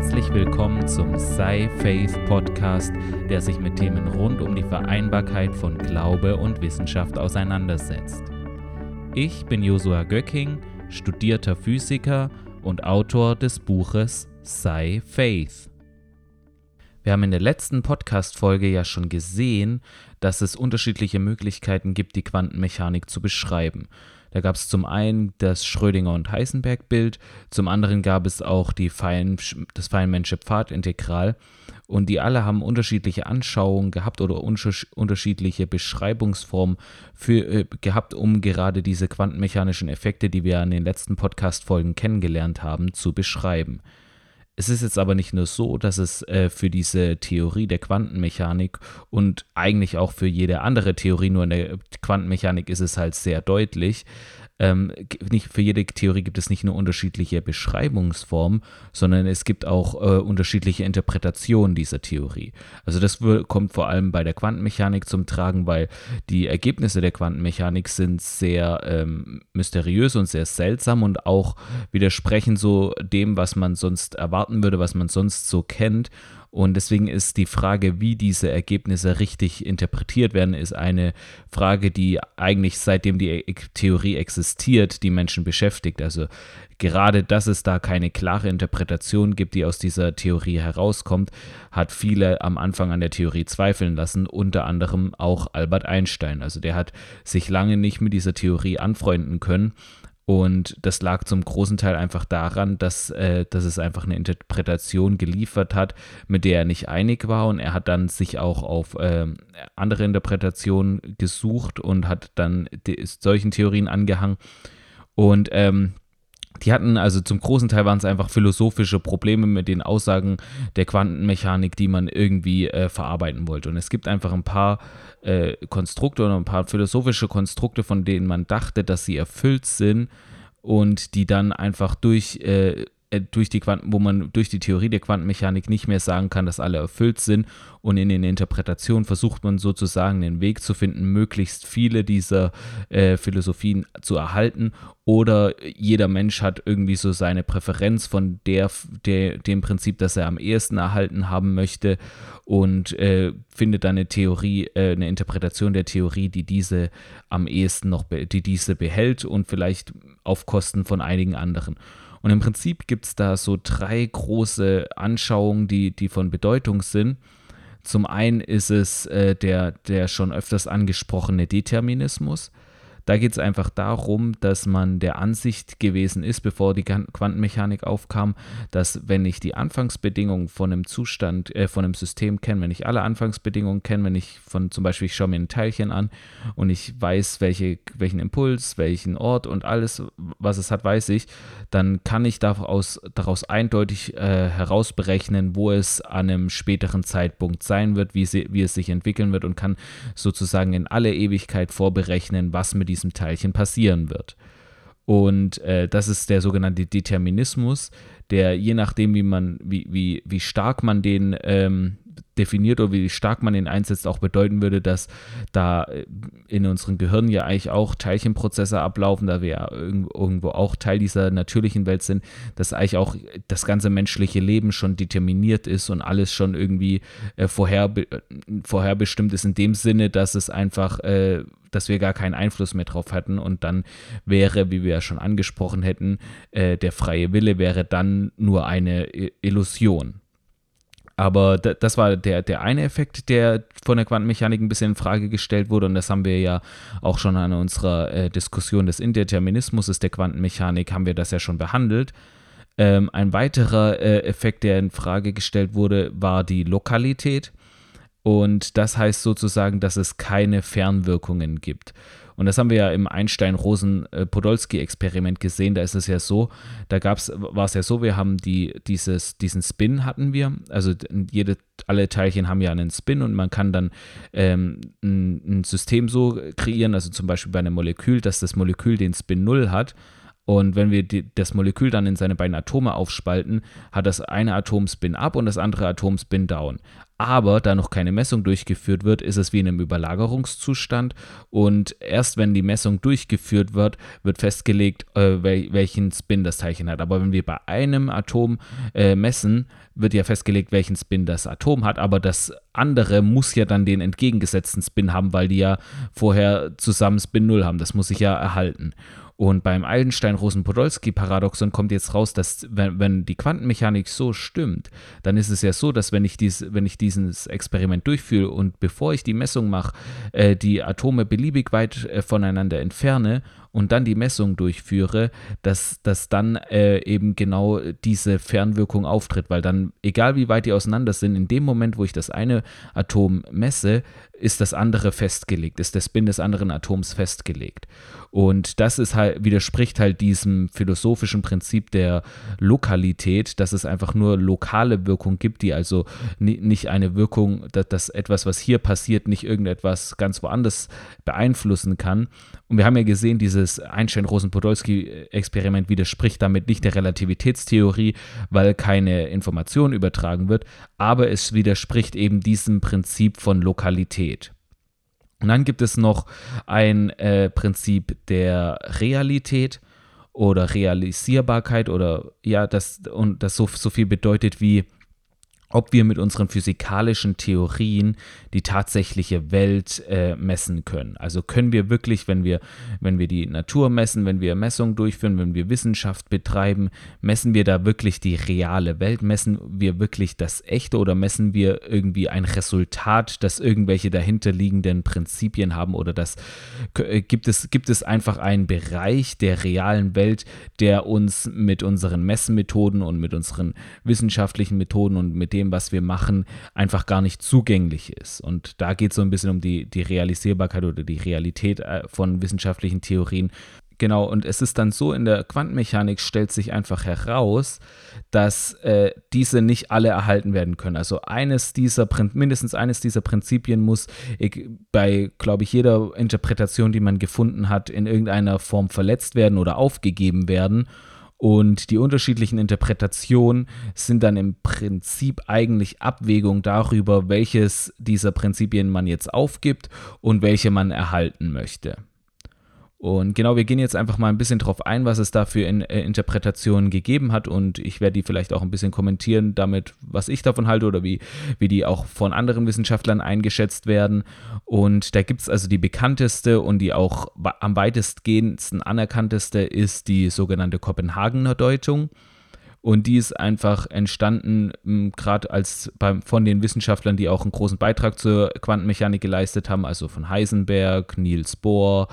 Herzlich willkommen zum Sei Faith Podcast, der sich mit Themen rund um die Vereinbarkeit von Glaube und Wissenschaft auseinandersetzt. Ich bin Josua Göcking, studierter Physiker und Autor des Buches Sei Faith. Wir haben in der letzten Podcast-Folge ja schon gesehen, dass es unterschiedliche Möglichkeiten gibt, die Quantenmechanik zu beschreiben. Da gab es zum einen das Schrödinger- und Heisenberg-Bild, zum anderen gab es auch die Fein, das Feynmansche Pfadintegral. Und die alle haben unterschiedliche Anschauungen gehabt oder unterschiedliche Beschreibungsformen für, äh, gehabt, um gerade diese quantenmechanischen Effekte, die wir in den letzten Podcast-Folgen kennengelernt haben, zu beschreiben. Es ist jetzt aber nicht nur so, dass es äh, für diese Theorie der Quantenmechanik und eigentlich auch für jede andere Theorie, nur in der Quantenmechanik ist es halt sehr deutlich, ähm, nicht für jede Theorie gibt es nicht nur unterschiedliche Beschreibungsformen, sondern es gibt auch äh, unterschiedliche Interpretationen dieser Theorie. Also das kommt vor allem bei der Quantenmechanik zum Tragen, weil die Ergebnisse der Quantenmechanik sind sehr ähm, mysteriös und sehr seltsam und auch widersprechen so dem, was man sonst erwarten würde, was man sonst so kennt. Und deswegen ist die Frage, wie diese Ergebnisse richtig interpretiert werden, ist eine Frage, die eigentlich seitdem die e-, Theorie existiert, die Menschen beschäftigt. Also gerade, dass es da keine klare Interpretation gibt, die aus dieser Theorie herauskommt, hat viele am Anfang an der Theorie zweifeln lassen, unter anderem auch Albert Einstein. Also der hat sich lange nicht mit dieser Theorie anfreunden können und das lag zum großen Teil einfach daran, dass, äh, dass es einfach eine Interpretation geliefert hat, mit der er nicht einig war. Und er hat dann sich auch auf äh, andere Interpretationen gesucht und hat dann solchen Theorien angehangen. Und ähm, die hatten also zum großen Teil waren es einfach philosophische Probleme mit den Aussagen der Quantenmechanik, die man irgendwie äh, verarbeiten wollte. Und es gibt einfach ein paar äh, Konstrukte oder ein paar philosophische Konstrukte, von denen man dachte, dass sie erfüllt sind und die dann einfach durch äh, durch die Quanten, wo man durch die Theorie der Quantenmechanik nicht mehr sagen kann, dass alle erfüllt sind. Und in den Interpretationen versucht man sozusagen den Weg zu finden, möglichst viele dieser äh, Philosophien zu erhalten. Oder jeder Mensch hat irgendwie so seine Präferenz von der, der dem Prinzip, das er am ehesten erhalten haben möchte und äh, findet dann eine Theorie, äh, eine Interpretation der Theorie, die diese am ehesten noch, die diese behält und vielleicht auf Kosten von einigen anderen. Und im Prinzip gibt es da so drei große Anschauungen, die, die von Bedeutung sind. Zum einen ist es äh, der, der schon öfters angesprochene Determinismus. Da geht es einfach darum, dass man der Ansicht gewesen ist, bevor die Quantenmechanik aufkam, dass wenn ich die Anfangsbedingungen von einem Zustand, äh, von einem System kenne, wenn ich alle Anfangsbedingungen kenne, wenn ich von zum Beispiel, ich schaue mir ein Teilchen an und ich weiß, welche, welchen Impuls, welchen Ort und alles, was es hat, weiß ich, dann kann ich daraus, daraus eindeutig äh, herausberechnen, wo es an einem späteren Zeitpunkt sein wird, wie, sie, wie es sich entwickeln wird und kann sozusagen in alle Ewigkeit vorberechnen, was mit diesem diesem Teilchen passieren wird. Und äh, das ist der sogenannte Determinismus, der je nachdem, wie man, wie, wie, wie stark man den ähm, definiert oder wie stark man den einsetzt, auch bedeuten würde, dass da äh, in unseren Gehirnen ja eigentlich auch Teilchenprozesse ablaufen, da wir ja irgendwo auch Teil dieser natürlichen Welt sind, dass eigentlich auch das ganze menschliche Leben schon determiniert ist und alles schon irgendwie äh, vorher, vorherbestimmt ist in dem Sinne, dass es einfach äh, dass wir gar keinen Einfluss mehr drauf hatten und dann wäre, wie wir ja schon angesprochen hätten, äh, der freie Wille wäre dann nur eine Illusion. Aber das war der, der eine Effekt, der von der Quantenmechanik ein bisschen in Frage gestellt wurde. Und das haben wir ja auch schon an unserer äh, Diskussion des Indeterminismus der Quantenmechanik, haben wir das ja schon behandelt. Ähm, ein weiterer äh, Effekt, der in Frage gestellt wurde, war die Lokalität. Und das heißt sozusagen, dass es keine Fernwirkungen gibt. Und das haben wir ja im Einstein-Rosen-Podolsky-Experiment gesehen. Da ist es ja so, da gab's, war es ja so, wir haben die, dieses, diesen Spin hatten wir. Also jede, alle Teilchen haben ja einen Spin und man kann dann ähm, ein, ein System so kreieren, also zum Beispiel bei einem Molekül, dass das Molekül den Spin 0 hat. Und wenn wir die, das Molekül dann in seine beiden Atome aufspalten, hat das eine Atom Spin up und das andere Atom Spin down. Aber da noch keine Messung durchgeführt wird, ist es wie in einem Überlagerungszustand und erst wenn die Messung durchgeführt wird, wird festgelegt, äh, welchen Spin das Teilchen hat. Aber wenn wir bei einem Atom äh, messen, wird ja festgelegt, welchen Spin das Atom hat, aber das andere muss ja dann den entgegengesetzten Spin haben, weil die ja vorher zusammen Spin 0 haben. Das muss sich ja erhalten. Und beim Eisenstein-Rosen-Podolsky-Paradoxon kommt jetzt raus, dass wenn, wenn, die Quantenmechanik so stimmt, dann ist es ja so, dass wenn ich, dies, wenn ich dieses Experiment durchführe und bevor ich die Messung mache, äh, die Atome beliebig weit äh, voneinander entferne und dann die Messung durchführe, dass, dass dann äh, eben genau diese Fernwirkung auftritt, weil dann, egal wie weit die auseinander sind, in dem Moment, wo ich das eine Atom messe, ist das andere festgelegt, ist der Spin des anderen Atoms festgelegt. Und das ist halt, widerspricht halt diesem philosophischen Prinzip der Lokalität, dass es einfach nur lokale Wirkung gibt, die also nicht eine Wirkung, dass, dass etwas, was hier passiert, nicht irgendetwas ganz woanders beeinflussen kann. Und wir haben ja gesehen, dieses Einstein-Rosen-Podolsky-Experiment widerspricht damit nicht der Relativitätstheorie, weil keine Information übertragen wird, aber es widerspricht eben diesem Prinzip von Lokalität. Und dann gibt es noch ein äh, Prinzip der Realität oder Realisierbarkeit oder ja, das und das so, so viel bedeutet wie ob wir mit unseren physikalischen Theorien die tatsächliche Welt äh, messen können. Also können wir wirklich, wenn wir, wenn wir die Natur messen, wenn wir Messungen durchführen, wenn wir Wissenschaft betreiben, messen wir da wirklich die reale Welt? Messen wir wirklich das Echte oder messen wir irgendwie ein Resultat, das irgendwelche dahinterliegenden Prinzipien haben oder das äh, gibt es, gibt es einfach einen Bereich der realen Welt, der uns mit unseren Messmethoden und mit unseren wissenschaftlichen Methoden und mit dem, was wir machen, einfach gar nicht zugänglich ist. Und da geht es so ein bisschen um die, die Realisierbarkeit oder die Realität äh, von wissenschaftlichen Theorien. Genau, und es ist dann so, in der Quantenmechanik stellt sich einfach heraus, dass äh, diese nicht alle erhalten werden können. Also eines dieser, mindestens eines dieser Prinzipien muss bei, glaube ich, jeder Interpretation, die man gefunden hat, in irgendeiner Form verletzt werden oder aufgegeben werden. Und die unterschiedlichen Interpretationen sind dann im Prinzip eigentlich Abwägung darüber, welches dieser Prinzipien man jetzt aufgibt und welche man erhalten möchte. Und genau, wir gehen jetzt einfach mal ein bisschen drauf ein, was es da für in, äh, Interpretationen gegeben hat und ich werde die vielleicht auch ein bisschen kommentieren damit, was ich davon halte oder wie, wie die auch von anderen Wissenschaftlern eingeschätzt werden. Und da gibt es also die bekannteste und die auch am weitestgehendsten anerkannteste ist die sogenannte Kopenhagener Deutung. Und die ist einfach entstanden, gerade als beim, von den Wissenschaftlern, die auch einen großen Beitrag zur Quantenmechanik geleistet haben, also von Heisenberg, Niels Bohr,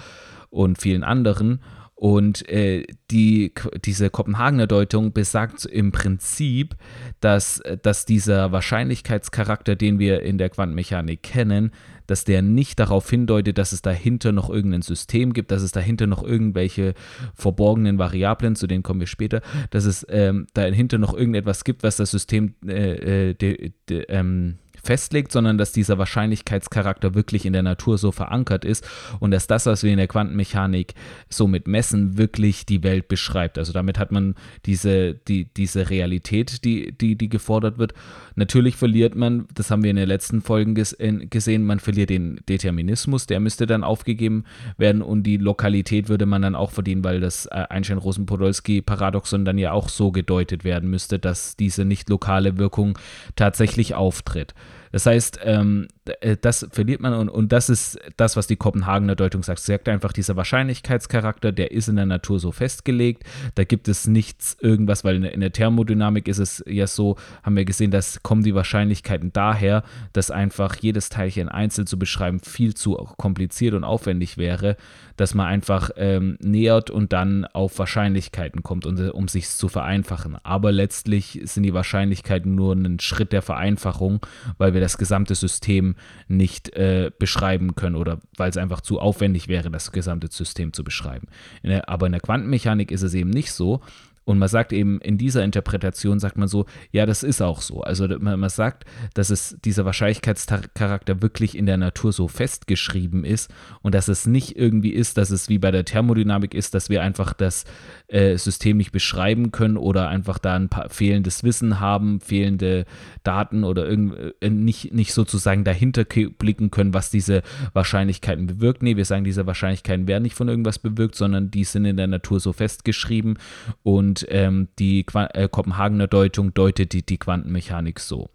und vielen anderen. Und äh, die, diese Kopenhagener Deutung besagt im Prinzip, dass, dass dieser Wahrscheinlichkeitscharakter, den wir in der Quantenmechanik kennen, dass der nicht darauf hindeutet, dass es dahinter noch irgendein System gibt, dass es dahinter noch irgendwelche verborgenen Variablen, zu denen kommen wir später, dass es ähm, dahinter noch irgendetwas gibt, was das System äh, äh, de, de, ähm, festlegt, sondern dass dieser Wahrscheinlichkeitscharakter wirklich in der Natur so verankert ist und dass das, was wir in der Quantenmechanik so mit Messen, wirklich die Welt beschreibt. Also damit hat man diese, die, diese Realität, die, die, die gefordert wird. Natürlich verliert man, das haben wir in den letzten Folgen ges gesehen, man verliert den Determinismus, der müsste dann aufgegeben werden und die Lokalität würde man dann auch verdienen, weil das äh, Einstein-Rosen-Podolsky-Paradoxon dann ja auch so gedeutet werden müsste, dass diese nicht lokale Wirkung tatsächlich auftritt. Das heißt, ähm, äh, das verliert man und, und das ist das, was die Kopenhagener Deutung sagt. Sie sagt einfach, dieser Wahrscheinlichkeitscharakter, der ist in der Natur so festgelegt. Da gibt es nichts, irgendwas, weil in der, Thermodynamik ist es ja so, haben wir gesehen, dass kommen die Wahrscheinlichkeiten daher, dass einfach jedes Teilchen einzeln zu beschreiben viel zu kompliziert und aufwendig wäre, dass man einfach ähm, nähert und dann auf Wahrscheinlichkeiten kommt, um, um sich zu vereinfachen. Aber letztlich sind die Wahrscheinlichkeiten nur ein Schritt der Vereinfachung, weil wir das gesamte System nicht äh, beschreiben können oder weil es einfach zu aufwendig wäre, das gesamte System zu beschreiben. In der, aber in der Quantenmechanik ist es eben nicht so. Und man sagt eben, in dieser Interpretation sagt man so, ja, das ist auch so. Also man, man sagt, dass es dieser Wahrscheinlichkeitscharakter wirklich in der Natur so festgeschrieben ist und dass es nicht irgendwie ist, dass es wie bei der Thermodynamik ist, dass wir einfach das äh, System nicht beschreiben können oder einfach da ein paar fehlendes Wissen haben, fehlende Daten oder irgend, äh, nicht, nicht sozusagen dahinter blicken können, was diese Wahrscheinlichkeiten bewirkt. Nee, wir sagen, diese Wahrscheinlichkeiten werden nicht von irgendwas bewirkt, sondern die sind in der Natur so festgeschrieben und und ähm, die Qua äh, Kopenhagener Deutung deutet die, die Quantenmechanik so.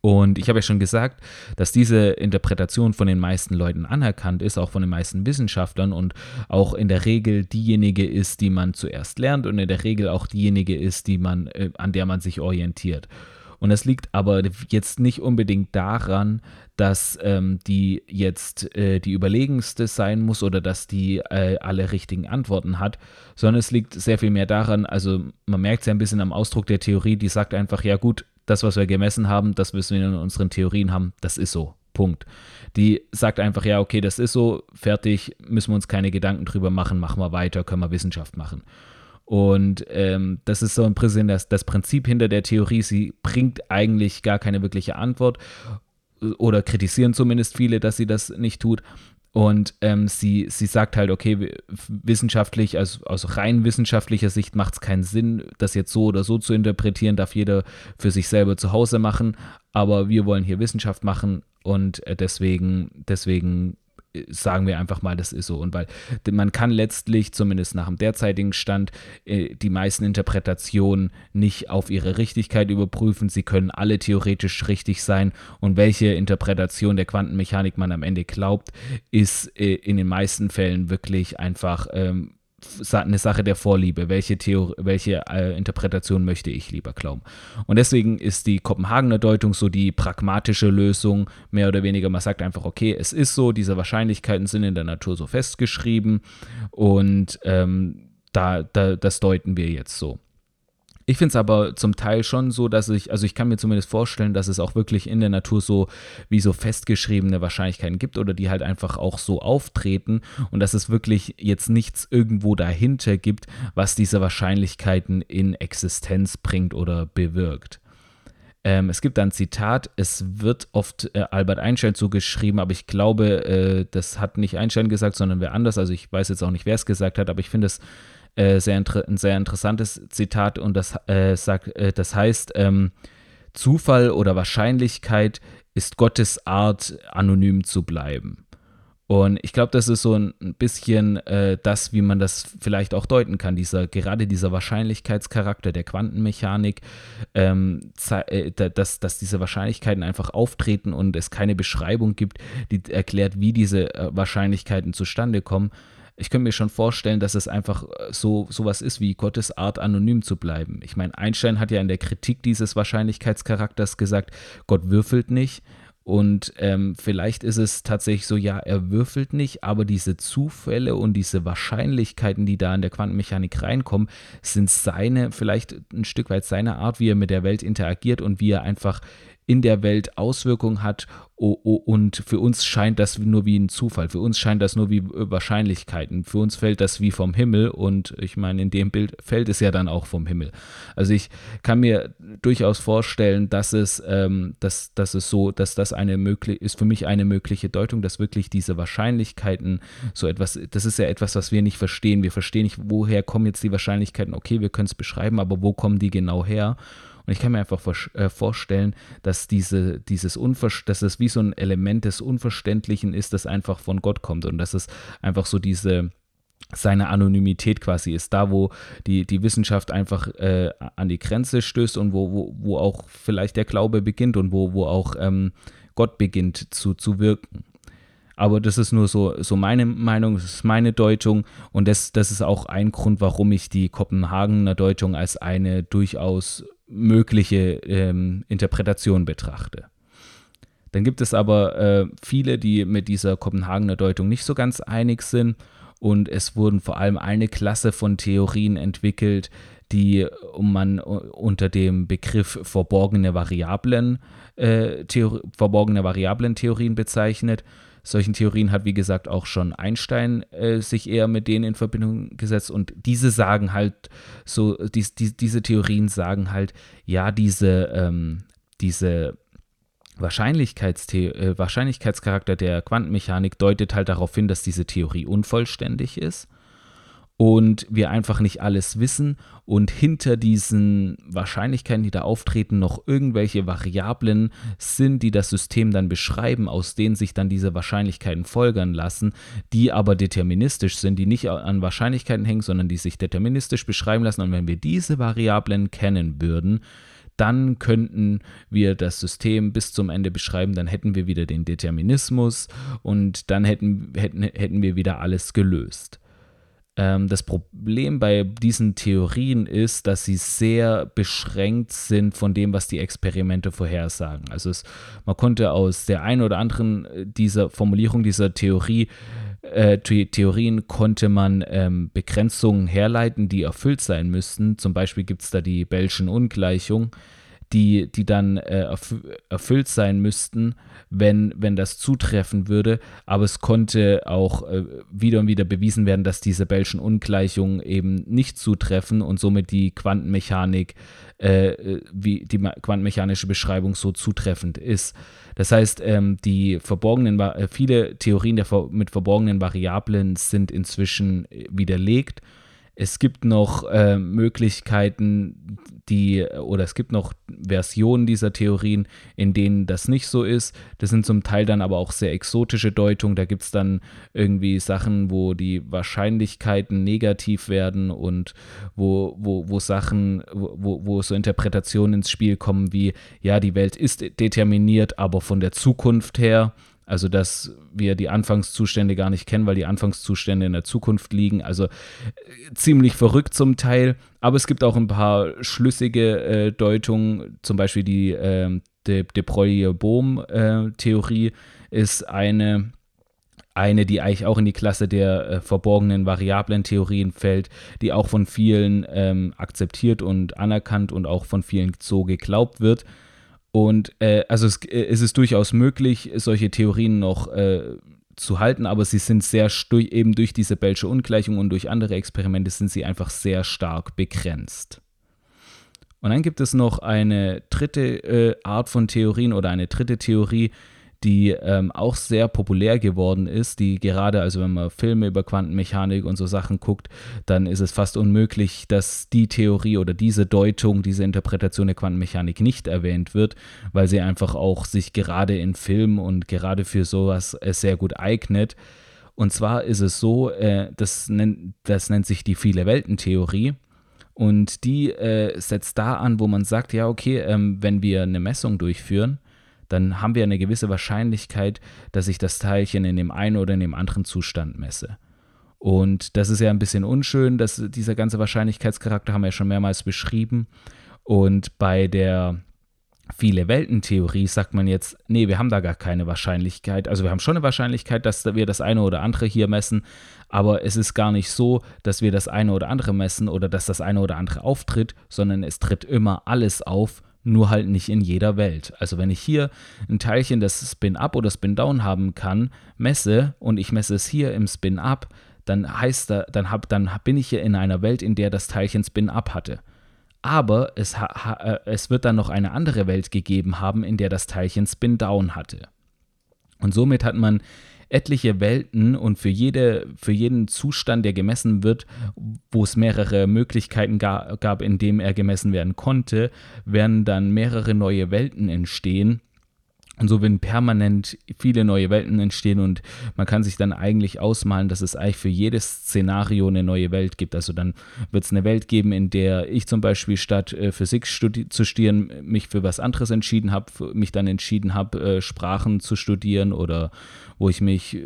Und ich habe ja schon gesagt, dass diese Interpretation von den meisten Leuten anerkannt ist, auch von den meisten Wissenschaftlern und auch in der Regel diejenige ist, die man zuerst lernt und in der Regel auch diejenige ist, die man, äh, an der man sich orientiert. Und das liegt aber jetzt nicht unbedingt daran, dass ähm, die jetzt äh, die überlegenste sein muss oder dass die äh, alle richtigen Antworten hat, sondern es liegt sehr viel mehr daran, also man merkt es ja ein bisschen am Ausdruck der Theorie, die sagt einfach, ja gut, das, was wir gemessen haben, das, was wir in unseren Theorien haben, das ist so. Punkt. Die sagt einfach, ja, okay, das ist so, fertig, müssen wir uns keine Gedanken drüber machen, machen wir weiter, können wir Wissenschaft machen. Und ähm, das ist so ein bisschen das, das Prinzip hinter der Theorie. Sie bringt eigentlich gar keine wirkliche Antwort oder kritisieren zumindest viele, dass sie das nicht tut. Und ähm, sie, sie sagt halt, okay, wissenschaftlich, also aus rein wissenschaftlicher Sicht macht es keinen Sinn, das jetzt so oder so zu interpretieren, darf jeder für sich selber zu Hause machen. Aber wir wollen hier Wissenschaft machen und äh, deswegen, deswegen sagen wir einfach mal, das ist so. Und weil man kann letztlich, zumindest nach dem derzeitigen Stand, äh, die meisten Interpretationen nicht auf ihre Richtigkeit überprüfen. Sie können alle theoretisch richtig sein. Und welche Interpretation der Quantenmechanik man am Ende glaubt, ist äh, in den meisten Fällen wirklich einfach ähm, eine Sache der Vorliebe. Welche, Theorie, welche äh, Interpretation möchte ich lieber glauben? Und deswegen ist die Kopenhagener Deutung so die pragmatische Lösung, mehr oder weniger. Man sagt einfach, okay, es ist so, diese Wahrscheinlichkeiten sind in der Natur so festgeschrieben und ähm, da, da, das deuten wir jetzt so. Ich finde es aber zum Teil schon so, dass ich, also ich kann mir zumindest vorstellen, dass es auch wirklich in der Natur so wie so festgeschriebene Wahrscheinlichkeiten gibt oder die halt einfach auch so auftreten und dass es wirklich jetzt nichts irgendwo dahinter gibt, was diese Wahrscheinlichkeiten in Existenz bringt oder bewirkt. Ähm, es gibt ein Zitat, es wird oft äh, Albert Einstein zugeschrieben, aber ich glaube, äh, das hat nicht Einstein gesagt, sondern wer anders. Also ich weiß jetzt auch nicht, wer es gesagt hat, aber ich finde es äh, sehr ein sehr interessantes Zitat und das, äh, sagt, äh, das heißt, ähm, Zufall oder Wahrscheinlichkeit ist Gottes Art, anonym zu bleiben. Und ich glaube, das ist so ein bisschen äh, das, wie man das vielleicht auch deuten kann. Dieser, gerade dieser Wahrscheinlichkeitscharakter der Quantenmechanik, ähm, äh, dass, dass diese Wahrscheinlichkeiten einfach auftreten und es keine Beschreibung gibt, die erklärt, wie diese äh, Wahrscheinlichkeiten zustande kommen, ich könnte mir schon vorstellen, dass es einfach äh, so sowas ist wie Gottes Art, anonym zu bleiben. Ich meine, Einstein hat ja in der Kritik dieses Wahrscheinlichkeitscharakters gesagt, Gott würfelt nicht. Und ähm, vielleicht ist es tatsächlich so, ja, er würfelt nicht, aber diese Zufälle und diese Wahrscheinlichkeiten, die da in der Quantenmechanik reinkommen, sind seine, vielleicht ein Stück weit seine Art, wie er mit der Welt interagiert und wie er einfach in der Welt Auswirkungen hat und für uns scheint das nur wie ein Zufall, für uns scheint das nur wie Wahrscheinlichkeiten, für uns fällt das wie vom Himmel und ich meine, in dem Bild fällt es ja dann auch vom Himmel. Also ich kann mir durchaus vorstellen, dass es, ähm, dass, dass es so, dass das eine mögliche, ist für mich eine mögliche Deutung, dass wirklich diese Wahrscheinlichkeiten so etwas, das ist ja etwas, was wir nicht verstehen. Wir verstehen nicht, woher kommen jetzt die Wahrscheinlichkeiten, okay, wir können es beschreiben, aber wo kommen die genau her? Und ich kann mir einfach äh, vorstellen, dass diese, dieses dass es wie so ein Element des Unverständlichen ist, das einfach von Gott kommt und dass es einfach so diese seine Anonymität quasi ist, da wo die, die Wissenschaft einfach äh, an die Grenze stößt und wo, wo, wo auch vielleicht der Glaube beginnt und wo, wo auch ähm, Gott beginnt zu, zu wirken. Aber das ist nur so, so meine Meinung, das ist meine Deutung und das, das ist auch ein Grund, warum ich die Kopenhagener Deutung als eine durchaus mögliche ähm, Interpretation betrachte. Dann gibt es aber äh, viele, die mit dieser Kopenhagener Deutung nicht so ganz einig sind und es wurden vor allem eine Klasse von Theorien entwickelt, die man unter dem Begriff verborgene Variablen, äh, verborgene Variablen-Theorien bezeichnet. Solchen Theorien hat, wie gesagt, auch schon Einstein äh, sich eher mit denen in Verbindung gesetzt. Und diese sagen halt so, dies, die, diese Theorien sagen halt, ja, diese, ähm, diese Wahrscheinlichkeitstheo äh, Wahrscheinlichkeitscharakter der Quantenmechanik deutet halt darauf hin, dass diese Theorie unvollständig ist und wir einfach nicht alles wissen und hinter diesen Wahrscheinlichkeiten, die da auftreten, noch irgendwelche Variablen sind, die das System dann beschreiben, aus denen sich dann diese Wahrscheinlichkeiten folgern lassen, die aber deterministisch sind, die nicht an Wahrscheinlichkeiten hängen, sondern die sich deterministisch beschreiben lassen. Und wenn wir diese Variablen kennen würden, dann könnten wir das System bis zum Ende beschreiben, dann hätten wir wieder den Determinismus und dann hätten, hätten, hätten wir wieder alles gelöst. Ähm, das Problem bei diesen Theorien ist, dass sie sehr beschränkt sind von dem, was die Experimente vorhersagen. Also es, man konnte aus der einen oder anderen äh, dieser Formulierung dieser Theorie äh, Theorien konnte man ähm, Begrenzungen herleiten, die erfüllt sein müssten. Zum Beispiel gibt es da die Bellschen Ungleichung, die, die dann äh, erfüllt sein müssten, wenn, wenn das zutreffen würde. Aber es konnte auch äh, wieder und wieder bewiesen werden, dass diese Bellschen Ungleichungen eben nicht zutreffen und somit die Quantenmechanik, äh, wie die quantenmechanische Beschreibung so zutreffend ist. Das heißt, ähm, die verborgenen, äh, viele Theorien der, mit verborgenen Variablen sind inzwischen äh, widerlegt es gibt noch äh, Möglichkeiten, die, oder es gibt noch Versionen dieser Theorien, in denen das nicht so ist. Das sind zum Teil dann aber auch sehr exotische Deutungen. Da gibt es dann irgendwie Sachen, wo die Wahrscheinlichkeiten negativ werden und wo, wo, wo Sachen, wo, wo so Interpretationen ins Spiel kommen wie, ja, die Welt ist determiniert, aber von der Zukunft her also, dass wir die Anfangszustände gar nicht kennen, weil die Anfangszustände in der Zukunft liegen. Also äh, ziemlich verrückt zum Teil. Aber es gibt auch ein paar schlüssige äh, Deutungen, zum Beispiel die äh, de, de Broglie-Bohm-Theorie äh, ist eine, eine, die eigentlich auch in die Klasse der äh, verborgenen Variablen-Theorien fällt, die auch von vielen ähm, akzeptiert und anerkannt und auch von vielen so geglaubt wird. Und äh, also es, äh, es, ist durchaus möglich, solche Theorien noch äh, zu halten, aber sie sind sehr eben durch diese Bellsche Ungleichung und durch andere Experimente sind sie einfach sehr stark begrenzt. Und dann gibt es noch eine dritte äh, Art von Theorien oder eine dritte Theorie, die ähm, auch sehr populär geworden ist, die gerade, also wenn man Filme über Quantenmechanik und so Sachen guckt, dann ist es fast unmöglich, dass die Theorie oder diese Deutung, diese Interpretation der Quantenmechanik nicht erwähnt wird, weil sie einfach auch sich gerade in Filmen und gerade für sowas äh, sehr gut eignet. Und zwar ist es so, äh, das, nennt, das nennt sich die Viele-Welten-Theorie. Und die äh, setzt da an, wo man sagt, ja, okay, ähm, wenn wir eine Messung durchführen, dann haben wir eine gewisse Wahrscheinlichkeit, dass ich das Teilchen in dem einen oder in dem anderen Zustand messe. Und das ist ja ein bisschen unschön, dass dieser ganze Wahrscheinlichkeitscharakter haben wir ja schon mehrmals beschrieben. Und bei der viele Welten-Theorie sagt man jetzt, nee, wir haben da gar keine Wahrscheinlichkeit. Also wir haben schon eine Wahrscheinlichkeit, dass wir das eine oder andere hier messen, aber es ist gar nicht so, dass wir das eine oder andere messen oder dass das eine oder andere auftritt, sondern es tritt immer alles auf nur halt nicht in jeder Welt. Also wenn ich hier ein Teilchen, das Spin-Up oder Spin-Down haben kann, messe und ich messe es hier im Spin-Up, dann heißt da, dann, hab, dann bin ich hier in einer Welt, in der das Teilchen Spin-Up hatte. Aber es, äh, es wird dann noch eine andere Welt gegeben haben, in der das Teilchen Spin-Down hatte. Und somit hat man etliche Welten und für, jede, für jeden Zustand, der gemessen wird, wo es mehrere Möglichkeiten ga, gab, in dem er gemessen werden konnte, werden dann mehrere neue Welten entstehen und so werden permanent viele neue Welten entstehen und man kann sich dann eigentlich ausmalen, dass es eigentlich für jedes Szenario eine neue Welt gibt. Also dann wird es eine Welt geben, in der ich zum Beispiel statt äh, Physik zu studieren, mich für was anderes entschieden habe, mich dann entschieden habe, äh, Sprachen zu studieren oder wo ich mich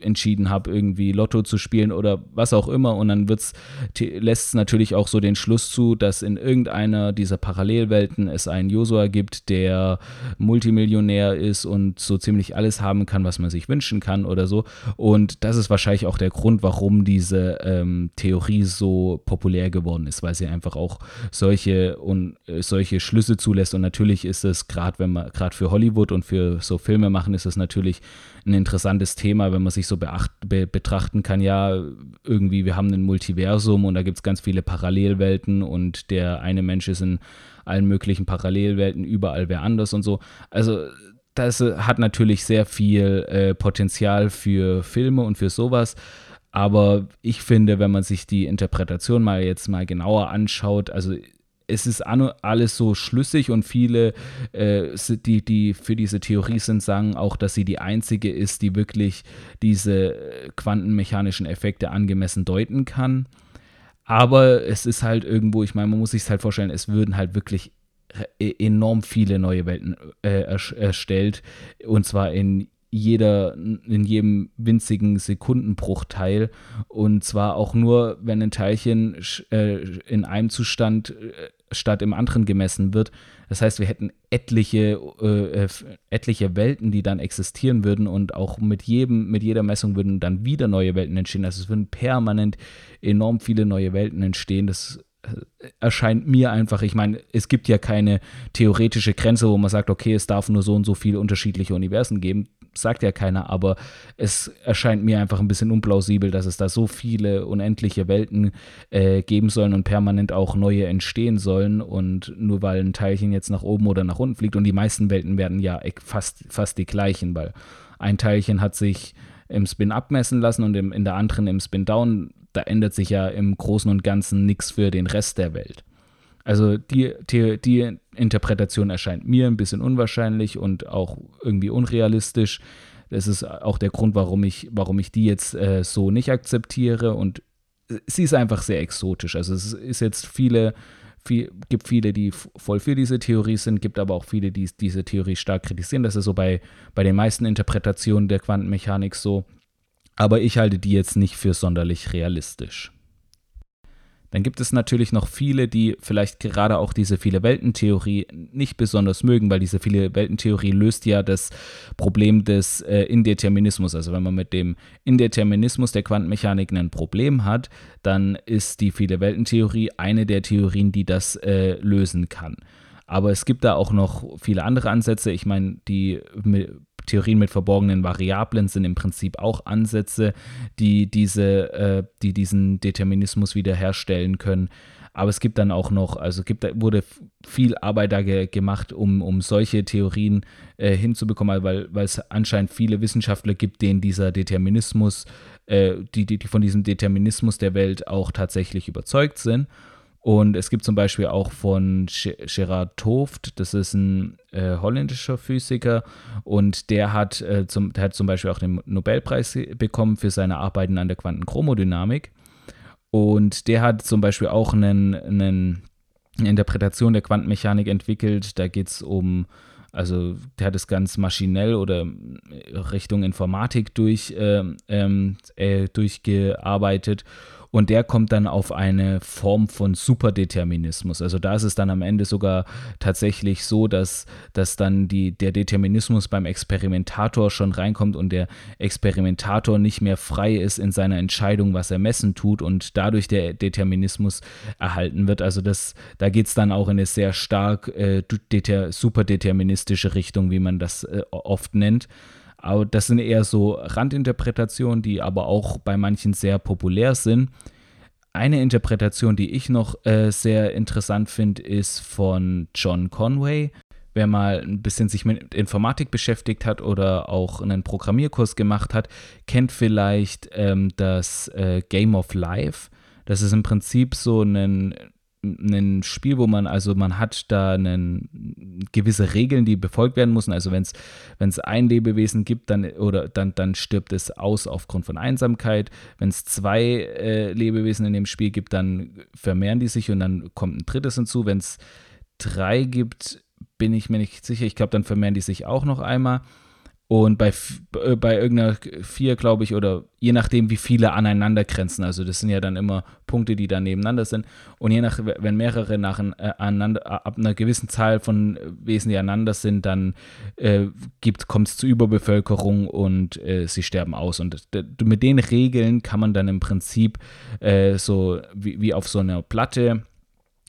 entschieden habe, irgendwie Lotto zu spielen oder was auch immer. Und dann lässt es natürlich auch so den Schluss zu, dass in irgendeiner dieser Parallelwelten es einen Josua gibt, der Multimillionär ist und so ziemlich alles haben kann, was man sich wünschen kann oder so. Und das ist wahrscheinlich auch der Grund, warum diese ähm, Theorie so populär geworden ist, weil sie einfach auch solche und äh, solche Schlüsse zulässt. Und natürlich ist es gerade, wenn man gerade für Hollywood und für so Filme machen, ist es natürlich ein interessantes Thema, wenn man sich so beacht, be, betrachten kann. Ja, irgendwie, wir haben ein Multiversum und da gibt es ganz viele Parallelwelten und der eine Mensch ist in allen möglichen Parallelwelten, überall wer anders und so. Also das hat natürlich sehr viel äh, Potenzial für Filme und für sowas. Aber ich finde, wenn man sich die Interpretation mal jetzt mal genauer anschaut, also es ist alles so schlüssig und viele, äh, die, die für diese Theorie sind, sagen auch, dass sie die einzige ist, die wirklich diese äh, quantenmechanischen Effekte angemessen deuten kann. Aber es ist halt irgendwo, ich meine, man muss sich es halt vorstellen, es würden halt wirklich e-, enorm viele neue Welten äh, erstellt. Und zwar in jeder, in jedem winzigen Sekundenbruchteil. Und zwar auch nur, wenn ein Teilchen äh, in einem Zustand äh, statt im anderen gemessen wird. Das heißt, wir hätten etliche, äh, etliche Welten, die dann existieren würden und auch mit jedem, mit jeder Messung würden dann wieder neue Welten entstehen. Also es würden permanent enorm viele neue Welten entstehen. Das äh, erscheint mir einfach, ich meine, es gibt ja keine theoretische Grenze, wo man sagt, okay, es darf nur so und so viele unterschiedliche Universen geben sagt ja keiner, aber es erscheint mir einfach ein bisschen unplausibel, dass es da so viele unendliche Welten äh, geben sollen und permanent auch neue entstehen sollen. Und nur weil ein Teilchen jetzt nach oben oder nach unten fliegt und die meisten Welten werden ja fast, fast die gleichen, weil ein Teilchen hat sich im Spin abmessen lassen und im, in der anderen im Spin down. Da ändert sich ja im Großen und Ganzen nichts für den Rest der Welt. Also die, die, die Interpretation erscheint mir ein bisschen unwahrscheinlich und auch irgendwie unrealistisch. Das ist auch der Grund, warum ich, warum ich die jetzt äh, so nicht akzeptiere. Und sie ist einfach sehr exotisch. Also es ist jetzt viele, viel, gibt viele, die voll für diese Theorie sind, gibt aber auch viele, die diese Theorie stark kritisieren. Das ist so bei, bei den meisten Interpretationen der Quantenmechanik so. Aber ich halte die jetzt nicht für sonderlich realistisch. Dann gibt es natürlich noch viele, die vielleicht gerade auch diese viele Welten-Theorie nicht besonders mögen, weil diese viele Welten-Theorie löst ja das Problem des äh, Indeterminismus. Also wenn man mit dem Indeterminismus der Quantenmechanik ein Problem hat, dann ist die viele Welten-Theorie eine der Theorien, die das äh, lösen kann. Aber es gibt da auch noch viele andere Ansätze. Ich meine, die Theorien mit verborgenen Variablen sind im Prinzip auch Ansätze, die, diese, äh, die diesen Determinismus wiederherstellen können. Aber es gibt dann auch noch, also gibt, wurde viel Arbeit da ge gemacht, um, um solche Theorien äh, hinzubekommen, weil, es anscheinend viele Wissenschaftler gibt, denen dieser Determinismus, äh, die, die, die von diesem Determinismus der Welt auch tatsächlich überzeugt sind. Und es gibt zum Beispiel auch von Gerard Toft, das ist ein äh, holländischer Physiker, und der hat, äh, zum, der hat zum Beispiel auch den Nobelpreis bekommen für seine Arbeiten an der Quantenchromodynamik. Und der hat zum Beispiel auch einen, einen, eine Interpretation der Quantenmechanik entwickelt. Da geht es um, also der hat es ganz maschinell oder Richtung Informatik durch, ähm, ähm äh, durchgearbeitet und der kommt dann auf eine Form von Superdeterminismus. Also da ist es dann am Ende sogar tatsächlich so, dass, dass dann die, der Determinismus beim Experimentator schon reinkommt und der Experimentator nicht mehr frei ist in seiner Entscheidung, was er messen tut und dadurch der Determinismus erhalten wird. Also das, da geht es dann auch in eine sehr stark äh, superdeterministische Richtung, wie man das äh, oft nennt. Aber das sind eher so Randinterpretationen, die aber auch bei manchen sehr populär sind. Eine Interpretation, die ich noch äh, sehr interessant finde, ist von John Conway. Wer mal ein bisschen sich mit Informatik beschäftigt hat oder auch einen Programmierkurs gemacht hat, kennt vielleicht ähm, das äh, Game of Life. Das ist im Prinzip so ein ein Spiel, wo man, also man hat da einen, gewisse Regeln, die befolgt werden müssen. Also wenn es ein Lebewesen gibt, dann, oder dann, dann stirbt es aus aufgrund von Einsamkeit. Wenn es zwei äh, Lebewesen in dem Spiel gibt, dann vermehren die sich und dann kommt ein drittes hinzu. Wenn es drei gibt, bin ich mir nicht sicher. Ich glaube, dann vermehren die sich auch noch einmal. Und bei, äh, bei irgendeiner 4, glaube ich, oder je nachdem, wie viele aneinander grenzen, also das sind ja dann immer Punkte, die dann nebeneinander sind. Und je nach, wenn mehrere nacheinander, äh, ab einer gewissen Zahl von Wesen, die aneinander sind, dann äh, kommt es zu Überbevölkerung und äh, sie sterben aus. Und mit den Regeln kann man dann im Prinzip äh, so wie, wie auf so einer Platte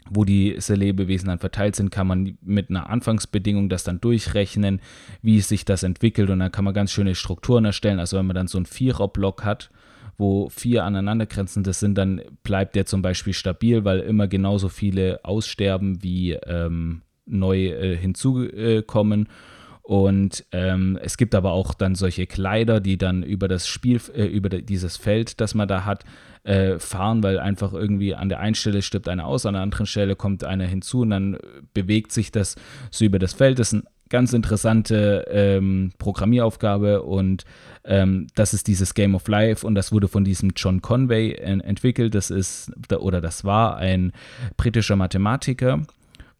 wo diese Lebewesen dann verteilt sind, kann man mit einer Anfangsbedingung das dann durchrechnen, wie sich das entwickelt und dann kann man ganz schöne Strukturen erstellen. Also wenn man dann so einen Viererblock hat, wo vier aneinandergrenzende sind, dann bleibt der zum Beispiel stabil, weil immer genauso viele aussterben, wie ähm, neu äh, hinzukommen. Und ähm, es gibt aber auch dann solche Kleider, die dann über das Spiel, äh, über dieses Feld, das man da hat, äh, fahren, weil einfach irgendwie an der einen Stelle stirbt einer aus, an der anderen Stelle kommt einer hinzu und dann bewegt sich das so über das Feld. Das ist eine ganz interessante ähm, Programmieraufgabe und ähm, das ist dieses Game of Life und das wurde von diesem John Conway entwickelt. Das ist oder das war ein britischer Mathematiker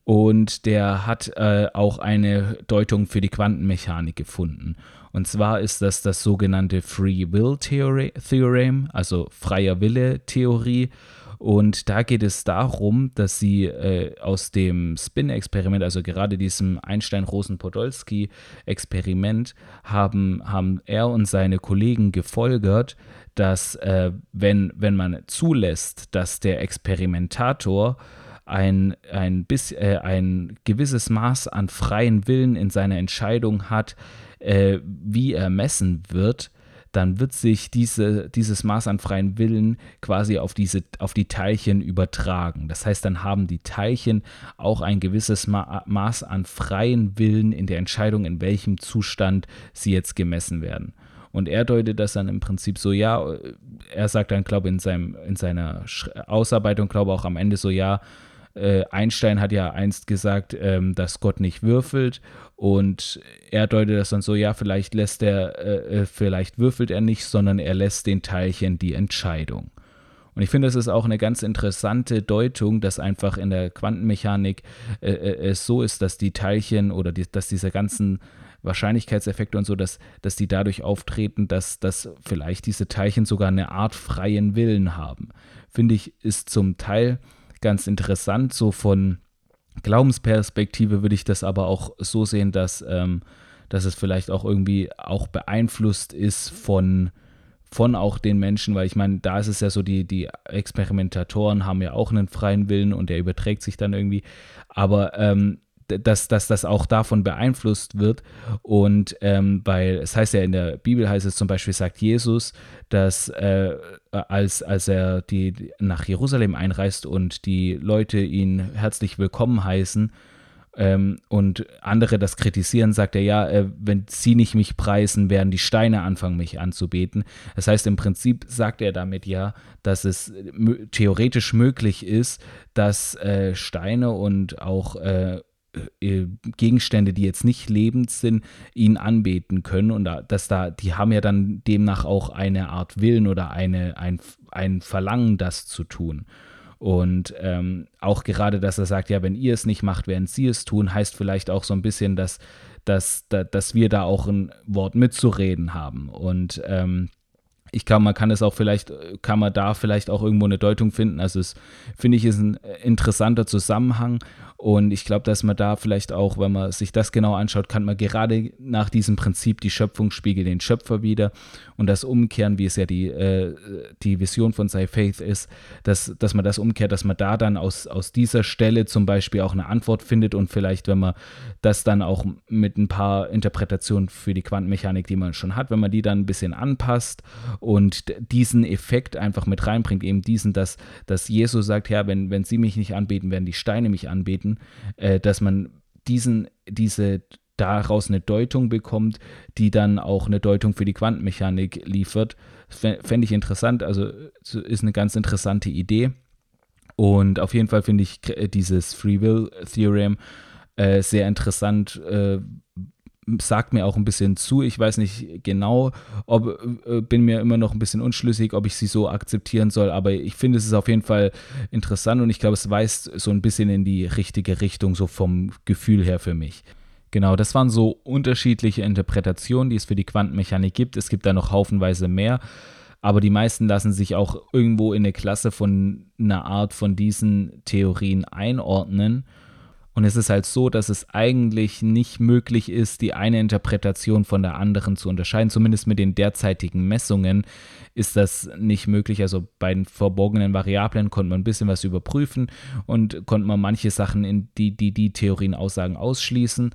und der hat äh, auch eine Deutung für die Quantenmechanik gefunden. Und zwar ist das das sogenannte Free Will Theorem, also freier Wille Theorie. Und da geht es darum, dass sie äh, aus dem Spin-Experiment, also gerade diesem Einstein-Rosen-Podolsky-Experiment, haben, haben er und seine Kollegen gefolgert, dass äh, wenn, wenn man zulässt, dass der Experimentator ein, ein, bis, äh, ein gewisses Maß an freien Willen in seiner Entscheidung hat, äh, wie er messen wird, dann wird sich diese, dieses Maß an freien Willen quasi auf, diese, auf die Teilchen übertragen. Das heißt, dann haben die Teilchen auch ein gewisses Ma Maß an freien Willen in der Entscheidung, in welchem Zustand sie jetzt gemessen werden. Und er deutet das dann im Prinzip so, ja, er sagt dann, glaube ich, in, in seiner Ausarbeitung, glaube ich, auch am Ende so, ja, äh, Einstein hat ja einst gesagt, ähm, dass Gott nicht würfelt und er deutet das dann so, ja, vielleicht lässt er, äh, äh, vielleicht würfelt er nicht, sondern er lässt den Teilchen die Entscheidung. Und ich finde, das ist auch eine ganz interessante Deutung, dass einfach in der Quantenmechanik äh, äh es so ist, dass die Teilchen oder die, dass diese ganzen Wahrscheinlichkeitseffekte und so, dass, dass die dadurch auftreten, dass, dass vielleicht diese Teilchen sogar eine Art freien Willen haben. Finde ich, ist zum Teil ganz interessant. So von Glaubensperspektive würde ich das aber auch so sehen, dass, ähm, dass es vielleicht auch irgendwie auch beeinflusst ist von, von auch den Menschen, weil ich meine, da ist es ja so, die, die Experimentatoren haben ja auch einen freien Willen und der überträgt sich dann irgendwie. Aber ähm, dass, dass das auch davon beeinflusst wird. Und ähm, weil es heißt ja in der Bibel, heißt es zum Beispiel, sagt Jesus, dass äh, als, als er die, nach Jerusalem einreist und die Leute ihn herzlich willkommen heißen, ähm, und andere das kritisieren, sagt er, ja, äh, wenn sie nicht mich preisen, werden die Steine anfangen, mich anzubeten. Das heißt, im Prinzip sagt er damit ja, dass es theoretisch möglich ist, dass äh, Steine und auch äh, äh, Gegenstände, die jetzt nicht lebend sind, ihn anbeten können. Und dass da, die haben ja dann demnach auch eine Art Willen oder eine, ein, ein Verlangen, das zu tun. Und ähm, auch gerade, dass er sagt, ja, wenn ihr es nicht macht, werden sie es tun, heißt vielleicht auch so ein bisschen, dass, dass, dass wir da auch ein Wort mitzureden haben. Und ähm, ich glaube, man kann es auch vielleicht, kann man da vielleicht auch irgendwo eine Deutung finden. Also es finde ich ist ein interessanter Zusammenhang und ich glaube, dass man da vielleicht auch, wenn man sich das genau anschaut, kann man gerade nach diesem Prinzip die Schöpfung spiegelt den Schöpfer wieder. Und das umkehren, wie es ja die, äh, die Vision von Sei Faith ist, dass, dass man das umkehrt, dass man da dann aus, aus dieser Stelle zum Beispiel auch eine Antwort findet und vielleicht, wenn man das dann auch mit ein paar Interpretationen für die Quantenmechanik, die man schon hat, wenn man die dann ein bisschen anpasst und diesen Effekt einfach mit reinbringt, eben diesen, dass, dass Jesus sagt, ja, wenn, wenn sie mich nicht anbeten, werden die Steine mich anbeten finden, äh, dass man diesen, diese daraus eine Deutung bekommt, die dann auch eine Deutung für die Quantenmechanik liefert. Fände ich interessant, also ist eine ganz interessante Idee. Und auf jeden Fall finde ich dieses Free Will Theorem äh, sehr interessant, äh, sagt mir auch ein bisschen zu. Ich weiß nicht genau, ob äh, bin mir immer noch ein bisschen unschlüssig, ob ich sie so akzeptieren soll, aber ich finde es ist auf jeden Fall interessant und ich glaube, es weist so ein bisschen in die richtige Richtung, so vom Gefühl her für mich. Genau, das waren so unterschiedliche Interpretationen, die es für die Quantenmechanik gibt. Es gibt da noch haufenweise mehr, aber die meisten lassen sich auch irgendwo in eine Klasse von einer Art von diesen Theorien einordnen. Und es ist halt so, dass es eigentlich nicht möglich ist, die eine Interpretation von der anderen zu unterscheiden. Zumindest mit den derzeitigen Messungen ist das nicht möglich. Also bei den verborgenen Variablen konnte man ein bisschen was überprüfen und konnte man manche Sachen in die, die, die Theorien aussagen ausschließen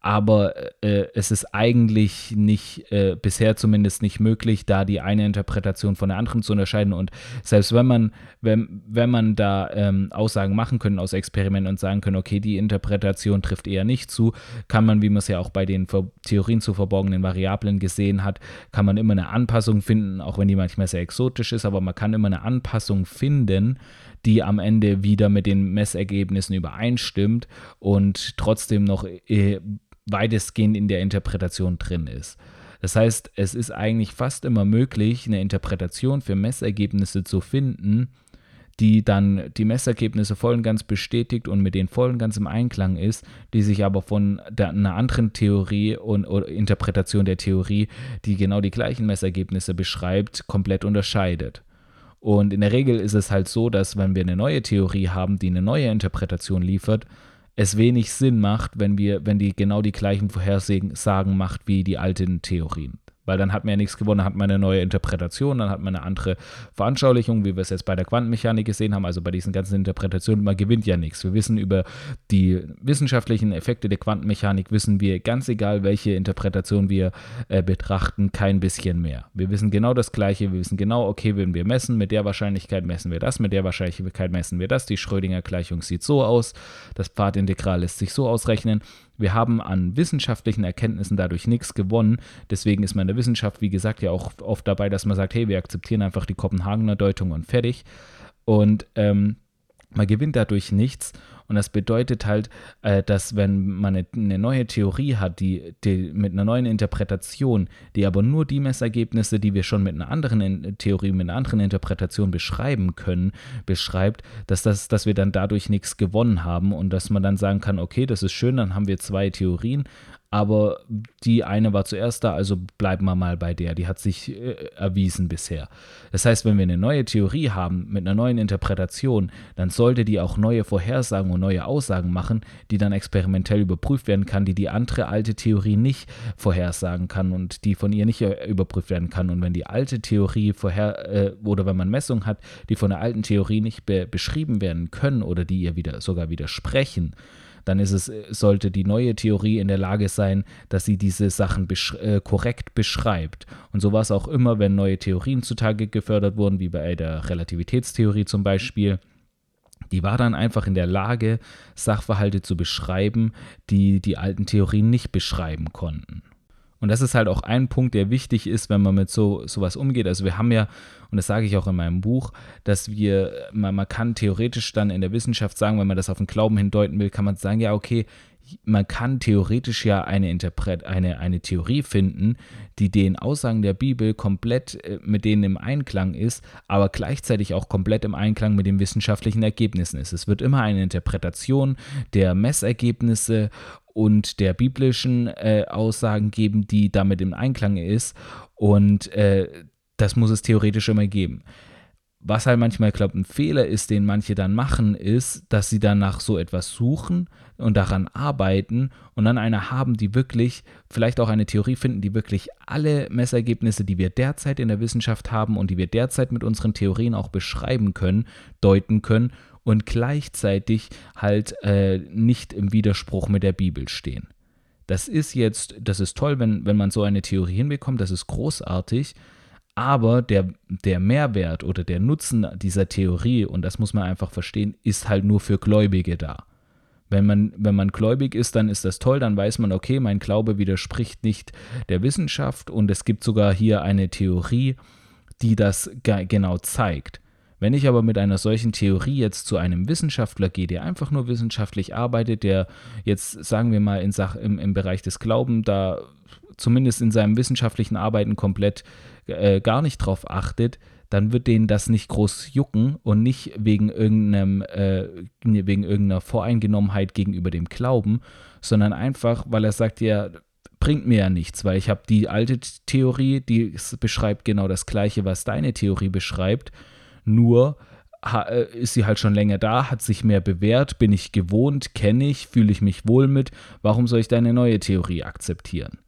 aber äh, es ist eigentlich nicht, äh, bisher zumindest nicht möglich, da die eine Interpretation von der anderen zu unterscheiden. Und selbst wenn man, wenn, wenn man da ähm, Aussagen machen können aus Experimenten und sagen können, okay, die Interpretation trifft eher nicht zu, kann man, wie man es ja auch bei den Ver Theorien zu verborgenen Variablen gesehen hat, kann man immer eine Anpassung finden, auch wenn die manchmal sehr exotisch ist, aber man kann immer eine Anpassung finden, die am Ende wieder mit den Messergebnissen übereinstimmt und trotzdem noch äh, weitestgehend in der Interpretation drin ist. Das heißt, es ist eigentlich fast immer möglich, eine Interpretation für Messergebnisse zu finden, die dann die Messergebnisse voll und ganz bestätigt und mit denen voll und ganz im Einklang ist, die sich aber von der, einer anderen Theorie und oder Interpretation der Theorie, die genau die gleichen Messergebnisse beschreibt, komplett unterscheidet. Und in der Regel ist es halt so, dass wenn wir eine neue Theorie haben, die eine neue Interpretation liefert, es wenig Sinn macht, wenn wir, wenn die genau die gleichen Vorhersagen macht wie die alten Theorien weil dann hat man ja nichts gewonnen, dann hat man eine neue Interpretation, dann hat man eine andere Veranschaulichung, wie wir es jetzt bei der Quantenmechanik gesehen haben, also bei diesen ganzen Interpretationen, man gewinnt ja nichts. Wir wissen über die wissenschaftlichen Effekte der Quantenmechanik, wissen wir ganz egal, welche Interpretation wir äh, betrachten, kein bisschen mehr. Wir wissen genau das Gleiche, wir wissen genau, okay, wenn wir messen, mit der Wahrscheinlichkeit messen wir das, mit der Wahrscheinlichkeit messen wir das, die Schrödinger-Gleichung sieht so aus, das Pfadintegral lässt sich so ausrechnen. Wir haben an wissenschaftlichen Erkenntnissen dadurch nichts gewonnen. Deswegen ist man in der Wissenschaft, wie gesagt, ja auch oft dabei, dass man sagt, hey, wir akzeptieren einfach die Kopenhagener Deutung und fertig. Und ähm, man gewinnt dadurch nichts. Und das bedeutet halt, äh, dass wenn man eine, neue Theorie hat, die, die mit einer neuen Interpretation, die aber nur die Messergebnisse, die wir schon mit einer anderen Theorie, mit einer anderen Interpretation beschreiben können, beschreibt, dass, das, dass wir dann dadurch nichts gewonnen haben und dass man dann sagen kann, okay, das ist schön, dann haben wir zwei Theorien, aber die eine war zuerst da, also bleiben wir mal bei der. Die hat sich äh, erwiesen bisher. Das heißt, wenn wir eine neue Theorie haben mit einer neuen Interpretation, dann sollte die auch neue Vorhersagen und neue Aussagen machen, die dann experimentell überprüft werden kann, die die andere alte Theorie nicht vorhersagen kann und die von ihr nicht äh, überprüft werden kann. Und wenn die alte Theorie vorher äh, oder wenn man Messungen hat, die von der alten Theorie nicht be beschrieben werden können oder die ihr wieder sogar widersprechen, dann ist es, sollte die neue Theorie in der Lage sein, dass sie diese Sachen besch äh, korrekt beschreibt. Und so war es auch immer, wenn neue Theorien zutage gefördert wurden, wie bei der Relativitätstheorie zum Beispiel. Die war dann einfach in der Lage, Sachverhalte zu beschreiben, die die alten Theorien nicht beschreiben konnten. Und das ist halt auch ein Punkt, der wichtig ist, wenn man mit so sowas umgeht. Also wir haben ja, und das sage ich auch in meinem Buch, dass wir, man, man kann theoretisch dann in der Wissenschaft sagen, wenn man das auf den Glauben hindeuten will, kann man sagen, ja, okay, man kann theoretisch ja eine, Interpret eine, eine Theorie finden, die den Aussagen der Bibel komplett äh, mit denen im Einklang ist, aber gleichzeitig auch komplett im Einklang mit den wissenschaftlichen Ergebnissen ist. Es wird immer eine Interpretation der Messergebnisse und der biblischen äh, Aussagen geben, die damit im Einklang ist. Und äh, das muss es theoretisch immer geben. Was halt manchmal, glaube ein Fehler ist, den manche dann machen, ist, dass sie dann nach so etwas suchen und daran arbeiten und dann eine haben, die wirklich, vielleicht auch eine Theorie finden, die wirklich alle Messergebnisse, die wir derzeit in der Wissenschaft haben und die wir derzeit mit unseren Theorien auch beschreiben können, deuten können und gleichzeitig halt äh, nicht im Widerspruch mit der Bibel stehen. Das ist jetzt, das ist toll, wenn, wenn man so eine Theorie hinbekommt, das ist großartig, aber der, der Mehrwert oder der Nutzen dieser Theorie, und das muss man einfach verstehen, ist halt nur für Gläubige da. Wenn man, wenn man gläubig ist, dann ist das toll, dann weiß man, okay, mein Glaube widerspricht nicht der Wissenschaft und es gibt sogar hier eine Theorie, die das genau zeigt. Wenn ich aber mit einer solchen Theorie jetzt zu einem Wissenschaftler gehe, der einfach nur wissenschaftlich arbeitet, der jetzt, sagen wir mal, in Sach im, im Bereich des Glaubens da zumindest in seinem wissenschaftlichen Arbeiten komplett äh, gar nicht drauf achtet, dann wird denen das nicht groß jucken und nicht wegen irgendeinem, äh, wegen irgendeiner Voreingenommenheit gegenüber dem Glauben, sondern einfach, weil er sagt, ja, bringt mir ja nichts, weil ich habe die alte Theorie, die beschreibt genau das gleiche, was deine Theorie beschreibt, nur äh, ist sie halt schon länger da, hat sich mehr bewährt, bin ich gewohnt, kenne ich, fühle ich mich wohl mit, warum soll ich deine neue Theorie akzeptieren?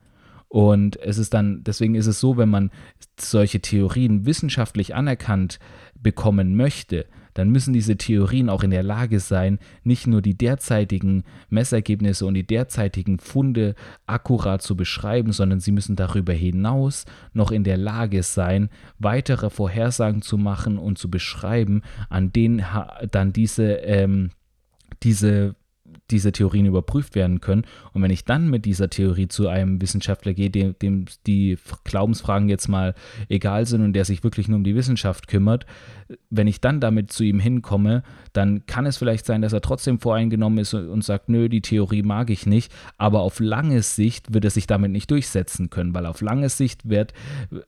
Und es ist dann, deswegen ist es so, wenn man solche Theorien wissenschaftlich anerkannt bekommen möchte, dann müssen diese Theorien auch in der Lage sein, nicht nur die derzeitigen Messergebnisse und die derzeitigen Funde akkurat zu beschreiben, sondern sie müssen darüber hinaus noch in der Lage sein, weitere Vorhersagen zu machen und zu beschreiben, an denen dann diese, ähm, diese diese Theorien überprüft werden können. Und wenn ich dann mit dieser Theorie zu einem Wissenschaftler gehe, dem, dem, die Glaubensfragen jetzt mal egal sind und der sich wirklich nur um die Wissenschaft kümmert, wenn ich dann damit zu ihm hinkomme, dann kann es vielleicht sein, dass er trotzdem voreingenommen ist und sagt, nö, die Theorie mag ich nicht, aber auf lange Sicht wird er sich damit nicht durchsetzen können, weil auf lange Sicht wird,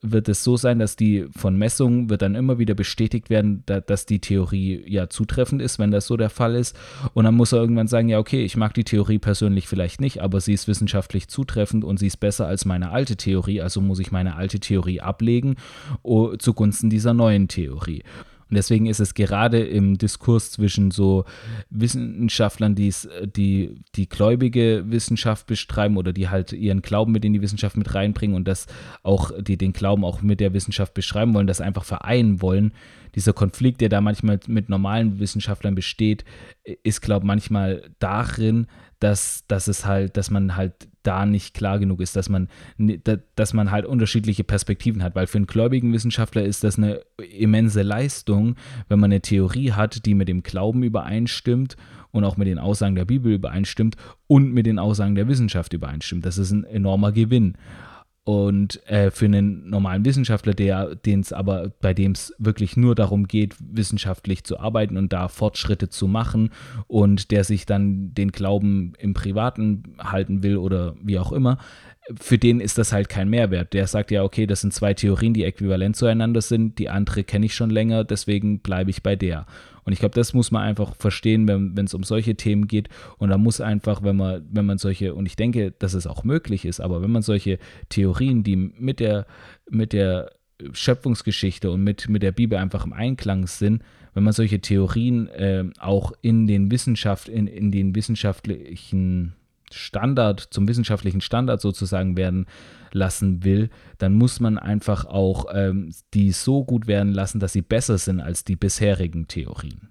wird es so sein, dass die von Messungen wird dann immer wieder bestätigt werden, da, dass die Theorie ja zutreffend ist, wenn das so der Fall ist. Und dann muss er irgendwann sagen, ja, okay, ich mag die Theorie persönlich vielleicht nicht, aber sie ist wissenschaftlich zutreffend und sie ist besser als meine alte Theorie, also muss ich meine alte Theorie ablegen oh, zugunsten dieser neuen Theorie. Und deswegen ist es gerade im Diskurs zwischen so Wissenschaftlern, die die gläubige Wissenschaft bestreiben oder die halt ihren Glauben mit in die Wissenschaft mit reinbringen und das auch, die den Glauben auch mit der Wissenschaft beschreiben wollen, das einfach vereinen wollen. Dieser Konflikt, der da manchmal mit normalen Wissenschaftlern besteht, ist, glaube ich, manchmal darin, dass, dass es halt, dass man halt da nicht klar genug ist, dass man, dass man halt unterschiedliche Perspektiven hat. Weil für einen gläubigen Wissenschaftler ist das eine immense Leistung, wenn man eine Theorie hat, die mit dem Glauben übereinstimmt und auch mit den Aussagen der Bibel übereinstimmt und mit den Aussagen der Wissenschaft übereinstimmt. Das ist ein enormer Gewinn. Und äh, für einen normalen Wissenschaftler, der, den es aber, bei dem es wirklich nur darum geht, wissenschaftlich zu arbeiten und da Fortschritte zu machen und der sich dann den Glauben im Privaten halten will oder wie auch immer, für den ist das halt kein Mehrwert. Der sagt ja, okay, das sind zwei Theorien, die äquivalent zueinander sind, die andere kenne ich schon länger, deswegen bleibe ich bei der. Und ich glaube, das muss man einfach verstehen, wenn es um solche Themen geht. Und da muss einfach, wenn man, wenn man solche, und ich denke, dass es auch möglich ist, aber wenn man solche Theorien, die mit der, mit der Schöpfungsgeschichte und mit, mit der Bibel einfach im Einklang sind, wenn man solche Theorien äh, auch in den Wissenschaft, in, in den wissenschaftlichen Standard, zum wissenschaftlichen Standard sozusagen werden lassen will, dann muss man einfach auch ähm, die so gut werden lassen, dass sie besser sind als die bisherigen Theorien.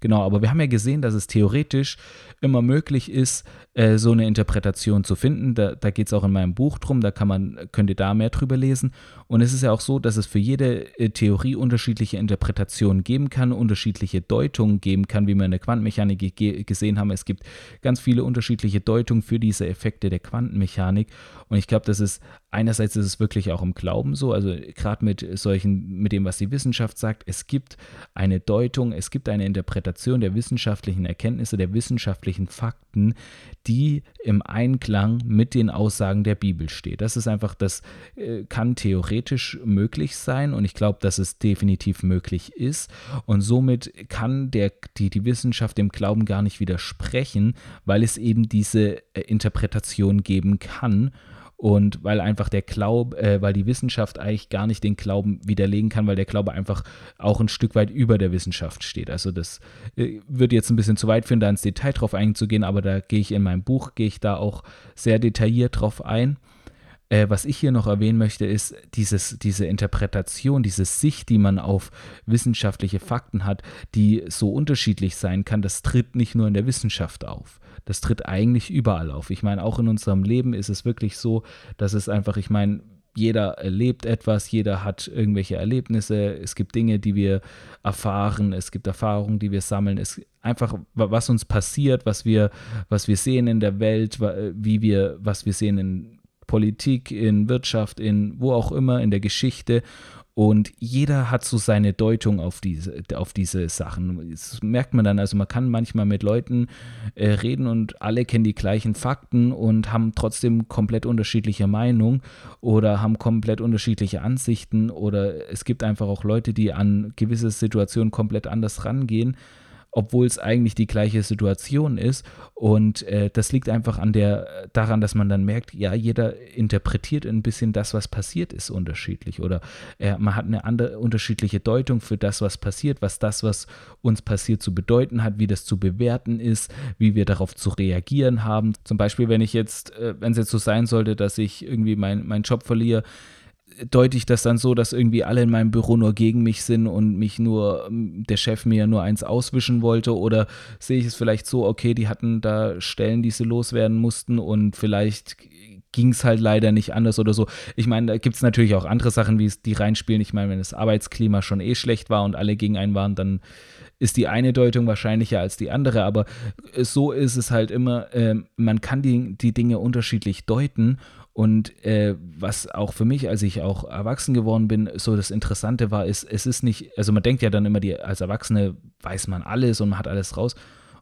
Genau, aber wir haben ja gesehen, dass es theoretisch immer möglich ist, äh, so eine Interpretation zu finden. Da, da geht es auch in meinem Buch drum, da kann man, könnt ihr da mehr drüber lesen. Und es ist ja auch so, dass es für jede äh, Theorie unterschiedliche Interpretationen geben kann, unterschiedliche Deutungen geben kann, wie wir in der Quantenmechanik ge gesehen haben. Es gibt ganz viele unterschiedliche Deutungen für diese Effekte der Quantenmechanik. Und ich glaube, das ist einerseits ist es wirklich auch im Glauben so, also gerade mit solchen, mit dem, was die Wissenschaft sagt, es gibt eine Deutung, es gibt eine Interpretation der wissenschaftlichen Erkenntnisse, der wissenschaftlichen Fakten, die im Einklang mit den Aussagen der Bibel steht. Das ist einfach, das äh, kann theoretisch möglich sein und ich glaube, dass es definitiv möglich ist. Und somit kann der, die, die Wissenschaft dem Glauben gar nicht widersprechen, weil es eben diese äh, Interpretation geben kann und weil einfach der Glaube, äh, weil die Wissenschaft eigentlich gar nicht den Glauben widerlegen kann, weil der Glaube einfach auch ein Stück weit über der Wissenschaft steht. Also das äh, würde jetzt ein bisschen zu weit führen, da ins Detail drauf einzugehen, aber da gehe ich in meinem Buch, gehe ich da auch sehr detailliert drauf ein. Äh, was ich hier noch erwähnen möchte, ist dieses, diese Interpretation, diese Sicht, die man auf wissenschaftliche Fakten hat, die so unterschiedlich sein kann, das tritt nicht nur in der Wissenschaft auf das tritt eigentlich überall auf. Ich meine, auch in unserem Leben ist es wirklich so, dass es einfach, ich meine, jeder erlebt etwas, jeder hat irgendwelche Erlebnisse, es gibt Dinge, die wir erfahren, es gibt Erfahrungen, die wir sammeln, es einfach was uns passiert, was wir was wir sehen in der Welt, wie wir was wir sehen in Politik, in Wirtschaft, in wo auch immer in der Geschichte Und jeder hat so seine Deutung auf diese, auf diese Sachen. Das merkt man dann, also man kann manchmal mit Leuten äh, reden und alle kennen die gleichen Fakten und haben trotzdem komplett unterschiedliche Meinungen oder haben komplett unterschiedliche Ansichten oder es gibt einfach auch Leute, die an gewisse Situationen komplett anders rangehen obwohl es eigentlich die gleiche Situation ist. Und äh, das liegt einfach an der, daran, dass man dann merkt, ja, jeder interpretiert ein bisschen das, was passiert ist, unterschiedlich. Oder äh, man hat eine andere unterschiedliche Deutung für das, was passiert, was das, was uns passiert, zu bedeuten hat, wie das zu bewerten ist, wie wir darauf zu reagieren haben. Zum Beispiel, wenn ich jetzt, äh, wenn es jetzt so sein sollte, dass ich irgendwie meinen mein Job verliere, deute ich das dann so, dass irgendwie alle in meinem Büro nur gegen mich sind und mich nur, ähm, der Chef mir nur eins auswischen wollte? Oder sehe ich es vielleicht so, okay, die hatten da Stellen, die sie loswerden mussten und vielleicht ging es halt leider nicht anders oder so. Ich meine, da gibt es natürlich auch andere Sachen, wie es die reinspielen. Ich meine, wenn das Arbeitsklima schon eh schlecht war und alle gegen einen waren, dann ist die eine Deutung wahrscheinlicher als die andere. Aber so ist es halt immer, äh, man kann die, die Dinge unterschiedlich deuten und äh, was auch für mich, als ich auch erwachsen geworden bin, so das Interessante war, ist, es ist nicht, also man denkt ja dann immer, die, als Erwachsene weiß man alles und man hat alles raus.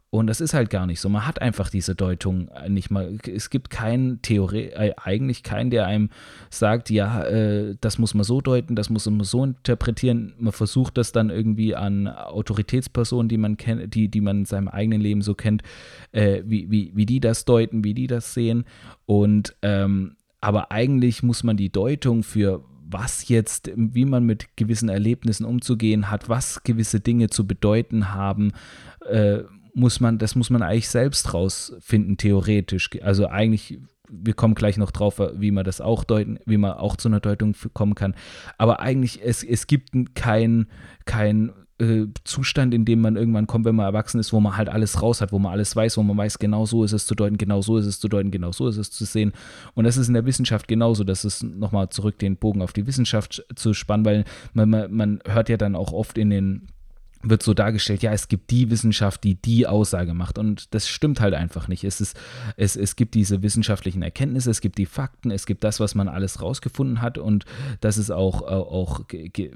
Und das ist halt gar nicht so. Man hat einfach diese Deutung nicht mal. Es gibt keinen Theorie, äh, eigentlich keinen, der einem sagt, ja, äh, das muss man so deuten, das muss man so interpretieren. Man versucht das dann irgendwie an Autoritätspersonen, die man kennt, die, die man in seinem eigenen Leben so kennt, äh, wie, wie, wie die das deuten, wie die das sehen. Und ähm, aber eigentlich muss man die Deutung für was jetzt, wie man mit gewissen Erlebnissen umzugehen hat, was gewisse Dinge zu bedeuten haben, äh, muss man, das muss man eigentlich selbst rausfinden, theoretisch. Also eigentlich, wir kommen gleich noch drauf, wie man das auch deuten, wie man auch zu einer Deutung kommen kann. Aber eigentlich, es, es gibt kein, kein äh, Zustand, in dem man irgendwann kommt, wenn man erwachsen ist, wo man halt alles raus hat, wo man alles weiß, wo man weiß, genau so ist es zu deuten, genau so ist es zu deuten, genau so ist es zu sehen. Und das ist in der Wissenschaft genauso. Das ist nochmal zurück den Bogen auf die Wissenschaft zu spannen, weil man, man, man hört ja dann auch oft in den wird so dargestellt, ja, es gibt die Wissenschaft, die die Aussage macht. Und das stimmt halt einfach nicht. Es, ist, es, es gibt diese wissenschaftlichen Erkenntnisse, es gibt die Fakten, es gibt das, was man alles rausgefunden hat und das ist auch, äh, auch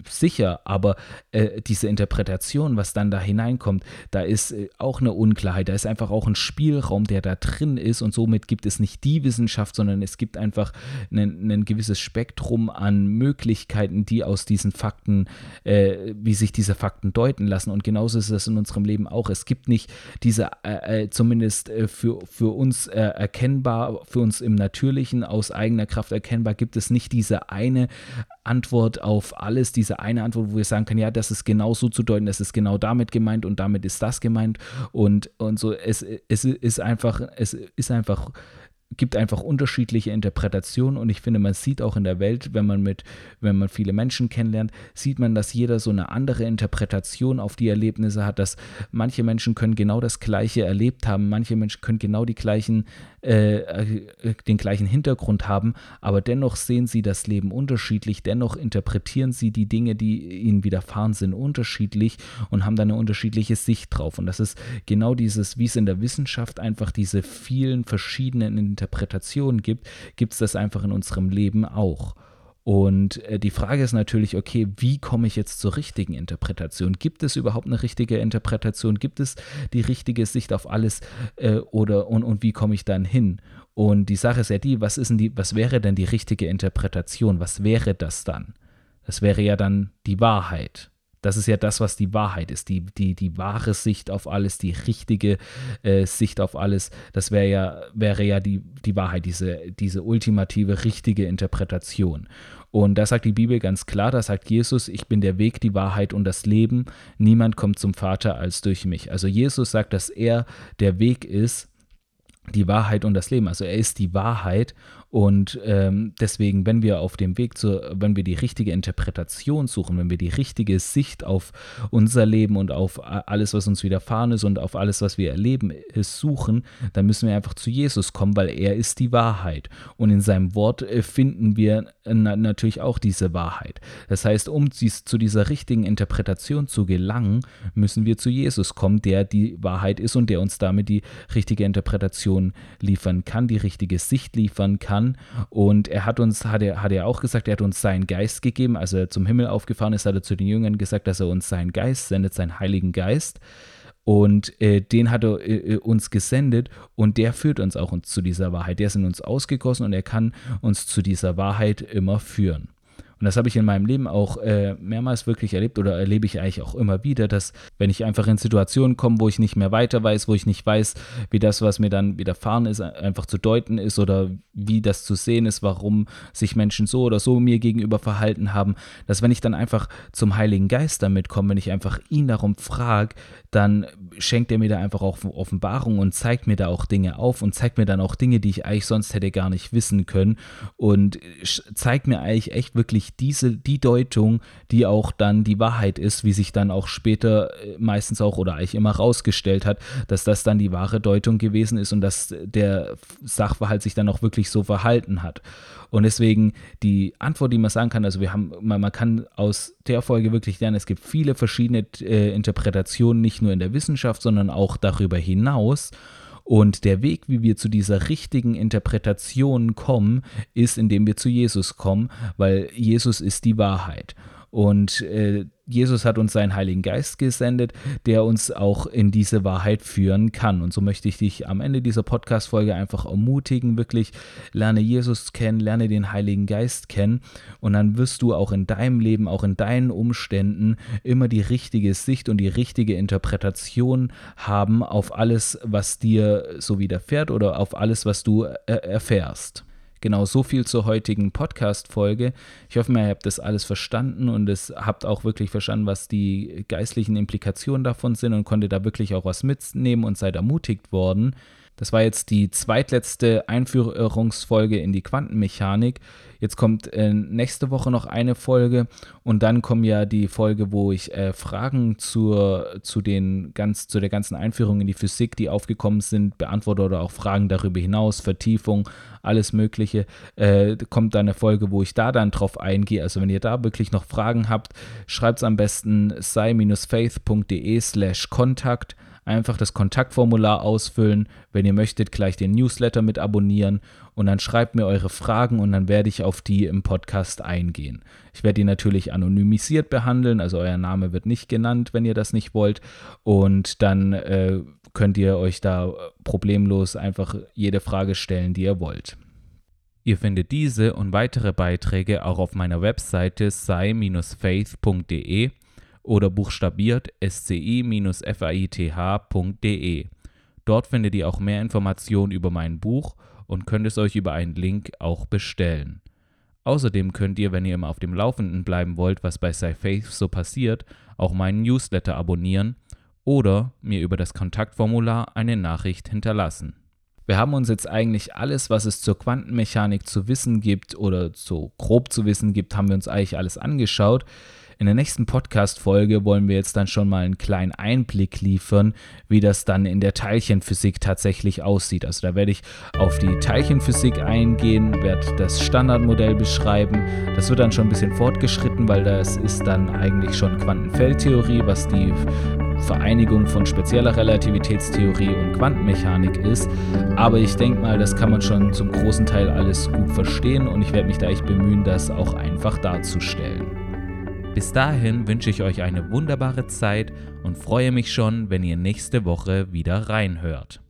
sicher. Aber äh, diese Interpretation, was dann da hineinkommt, da ist äh, auch eine Unklarheit. Da ist einfach auch ein Spielraum, der da drin ist und somit gibt es nicht die Wissenschaft, sondern es gibt einfach ein, ein gewisses Spektrum an Möglichkeiten, die aus diesen Fakten, äh, wie sich diese Fakten deuten lassen lassen. Und genauso ist es in unserem Leben auch. Es gibt nicht diese, äh, äh, zumindest äh, für, für uns äh, erkennbar, für uns im Natürlichen aus eigener Kraft erkennbar, gibt es nicht diese eine Antwort auf alles, diese eine Antwort, wo wir sagen können, ja, das ist genau so zu deuten, das ist genau damit gemeint und damit ist das gemeint. Und, und so, es, es ist einfach, es ist einfach gibt einfach unterschiedliche Interpretationen und ich finde, man sieht auch in der Welt, wenn man mit, wenn man viele Menschen kennenlernt, sieht man, dass jeder so eine andere Interpretation auf die Erlebnisse hat, dass manche Menschen können genau das Gleiche erlebt haben, manche Menschen können genau die gleichen äh, äh, den gleichen Hintergrund haben, aber dennoch sehen sie das Leben unterschiedlich, dennoch interpretieren sie die Dinge, die ihnen widerfahren sind, unterschiedlich und haben dann eine unterschiedliche Sicht drauf. Und das ist genau dieses, wie es in der Wissenschaft einfach diese vielen verschiedenen Interpretationen gibt, gibt es das einfach in unserem Leben auch. Und äh, die Frage ist natürlich, okay, wie komme ich jetzt zur richtigen Interpretation? Gibt es überhaupt eine richtige Interpretation? Gibt es die richtige Sicht auf alles äh, oder und, und wie komme ich dann hin? Und die Sache ist ja die, was ist denn die, was wäre denn die richtige Interpretation? Was wäre das dann? Das wäre ja dann die Wahrheit. Das ist ja das, was die Wahrheit ist, die, die, die wahre Sicht auf alles, die richtige äh, Sicht auf alles. Das wäre ja, wäre ja die, die Wahrheit, diese, diese ultimative, richtige Interpretation. Und da sagt die Bibel ganz klar, da sagt Jesus, ich bin der Weg, die Wahrheit und das Leben. Niemand kommt zum Vater als durch mich. Also Jesus sagt, dass er der Weg ist, die Wahrheit und das Leben. Also er ist die Wahrheit und ähm, deswegen, wenn wir auf dem Weg zu, wenn wir die richtige Interpretation suchen, wenn wir die richtige Sicht auf unser Leben und auf alles, was uns widerfahren ist und auf alles, was wir erleben, ist, suchen, dann müssen wir einfach zu Jesus kommen, weil er ist die Wahrheit. Und in seinem Wort äh, finden wir na natürlich auch diese Wahrheit. Das heißt, um dies, zu dieser richtigen Interpretation zu gelangen, müssen wir zu Jesus kommen, der die Wahrheit ist und der uns damit die richtige Interpretation liefern kann, die richtige Sicht liefern kann kann. Und er hat uns, hat er, hat er auch gesagt, er hat uns seinen Geist gegeben. Als er zum Himmel aufgefahren ist, hat er zu den Jüngern gesagt, dass er uns seinen Geist sendet, seinen Heiligen Geist. Und äh, den hat er äh, äh uns gesendet und der führt uns auch uns zu dieser Wahrheit. Der ist in uns ausgegossen und er kann uns zu dieser Wahrheit immer führen. Und das habe ich in meinem Leben auch äh, mehrmals wirklich erlebt oder erlebe ich eigentlich auch immer wieder, dass wenn ich einfach in Situationen komme, wo ich nicht mehr weiter weiß, wo ich nicht weiß, wie das, was mir dann widerfahren ist, einfach zu deuten ist oder wie das zu sehen ist, warum sich Menschen so oder so mir gegenüber verhalten haben, dass wenn ich dann einfach zum Heiligen Geist damit komme, wenn ich einfach ihn darum frage, dann schenkt er mir da einfach auch Offenbarung und zeigt mir da auch Dinge auf und zeigt mir dann auch Dinge, die ich eigentlich sonst hätte gar nicht wissen können und zeigt mir eigentlich echt wirklich diese, die Deutung, die auch dann die Wahrheit ist, wie sich dann auch später äh, meistens auch oder eigentlich immer rausgestellt hat, dass das dann die wahre Deutung gewesen ist und dass der Sachverhalt sich dann auch wirklich so verhalten hat. Und deswegen die Antwort, die man sagen kann, also wir haben, man, man kann aus der Folge wirklich lernen, es gibt viele verschiedene äh, Interpretationen, nicht nur in der Wissenschaft, sondern auch darüber hinaus. Und der Weg, wie wir zu dieser richtigen Interpretation kommen, ist, indem wir zu Jesus kommen, weil Jesus ist die Wahrheit. Und äh, Jesus hat uns seinen Heiligen Geist gesendet, der uns auch in diese Wahrheit führen kann. Und so möchte ich dich am Ende dieser Podcast-Folge einfach ermutigen, wirklich lerne Jesus kennen, lerne den Heiligen Geist kennen. Und dann wirst du auch in deinem Leben, auch in deinen Umständen immer die richtige Sicht und die richtige Interpretation haben auf alles, was dir so widerfährt oder auf alles, was du äh, erfährst. Genau so viel zur heutigen Podcast-Folge. Ich hoffe, ihr habt das alles verstanden und es habt auch wirklich verstanden, was die geistlichen Implikationen davon sind und konntet da wirklich auch was mitnehmen und seid ermutigt worden. Das war jetzt die zweitletzte Einführungsfolge in die Quantenmechanik. Jetzt kommt äh, nächste Woche noch eine Folge und dann kommt ja die Folge, wo ich äh, Fragen zur, zu, den ganz, zu der ganzen Einführung in die Physik, die aufgekommen sind, beantworte oder auch Fragen darüber hinaus, Vertiefung, alles Mögliche. Äh, kommt dann eine Folge, wo ich da dann drauf eingehe. Also wenn ihr da wirklich noch Fragen habt, schreibt es am besten sei-faith.de slash Kontakt einfach das Kontaktformular ausfüllen. Wenn ihr möchtet, gleich den Newsletter mit abonnieren und dann schreibt mir eure Fragen und dann werde ich auf die im Podcast eingehen. Ich werde die natürlich anonymisiert behandeln, also euer Name wird nicht genannt, wenn ihr das nicht wollt. Und dann äh, könnt ihr euch da problemlos einfach jede Frage stellen, die ihr wollt. Ihr findet diese und weitere Beiträge auch auf meiner Webseite sei-faith.de oder buchstabiert sci-faith.de. Dort findet ihr auch mehr Informationen über mein Buch und könnt es euch über einen Link auch bestellen. Außerdem könnt ihr, wenn ihr immer auf dem Laufenden bleiben wollt, was bei SciFaith so passiert, auch meinen Newsletter abonnieren oder mir über das Kontaktformular eine Nachricht hinterlassen. Wir haben uns jetzt eigentlich alles, was es zur Quantenmechanik zu wissen gibt oder so grob zu wissen gibt, haben wir uns eigentlich alles angeschaut. In der nächsten Podcast-Folge wollen wir jetzt dann schon mal einen kleinen Einblick liefern, wie das dann in der Teilchenphysik tatsächlich aussieht. Also da werde ich auf die Teilchenphysik eingehen, werde das Standardmodell beschreiben. Das wird dann schon ein bisschen fortgeschritten, weil das ist dann eigentlich schon Quantenfeldtheorie, was die Vereinigung von spezieller Relativitätstheorie und Quantenmechanik ist. Aber ich denke mal, das kann man schon zum großen Teil alles gut verstehen und ich werde mich da echt bemühen, das auch einfach darzustellen. Bis dahin wünsche ich euch eine wunderbare Zeit und freue mich schon, wenn ihr nächste Woche wieder reinhört.